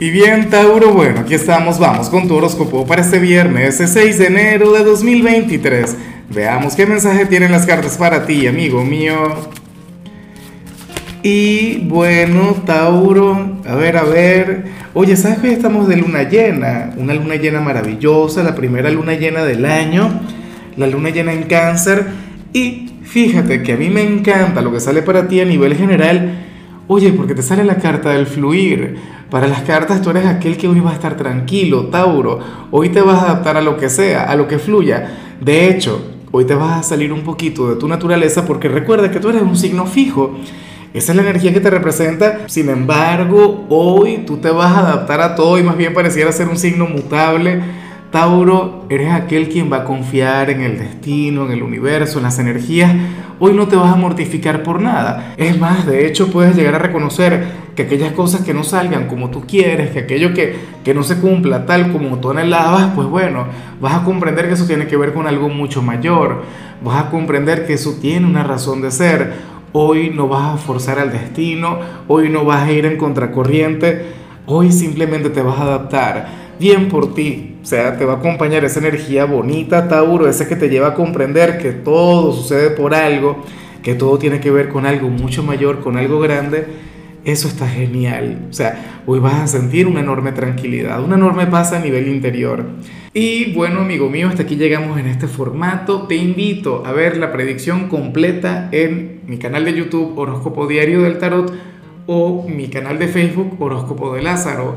Y bien, Tauro, bueno, aquí estamos, vamos con tu horóscopo para este viernes, 6 de enero de 2023. Veamos qué mensaje tienen las cartas para ti, amigo mío. Y bueno, Tauro, a ver, a ver. Oye, ¿sabes que hoy estamos de luna llena? Una luna llena maravillosa, la primera luna llena del año, la luna llena en cáncer. Y fíjate que a mí me encanta lo que sale para ti a nivel general Oye, porque te sale la carta del fluir. Para las cartas tú eres aquel que hoy va a estar tranquilo, Tauro. Hoy te vas a adaptar a lo que sea, a lo que fluya. De hecho, hoy te vas a salir un poquito de tu naturaleza porque recuerda que tú eres un signo fijo. Esa es la energía que te representa. Sin embargo, hoy tú te vas a adaptar a todo y más bien pareciera ser un signo mutable Tauro, eres aquel quien va a confiar en el destino, en el universo, en las energías. Hoy no te vas a mortificar por nada. Es más, de hecho puedes llegar a reconocer que aquellas cosas que no salgan como tú quieres, que aquello que, que no se cumpla tal como tú anhelabas, pues bueno, vas a comprender que eso tiene que ver con algo mucho mayor. Vas a comprender que eso tiene una razón de ser. Hoy no vas a forzar al destino, hoy no vas a ir en contracorriente, hoy simplemente te vas a adaptar bien por ti. O sea, te va a acompañar esa energía bonita, Tauro, esa que te lleva a comprender que todo sucede por algo, que todo tiene que ver con algo mucho mayor, con algo grande. Eso está genial. O sea, hoy vas a sentir una enorme tranquilidad, una enorme paz a nivel interior. Y bueno, amigo mío, hasta aquí llegamos en este formato. Te invito a ver la predicción completa en mi canal de YouTube Horóscopo Diario del Tarot o mi canal de Facebook Horóscopo de Lázaro.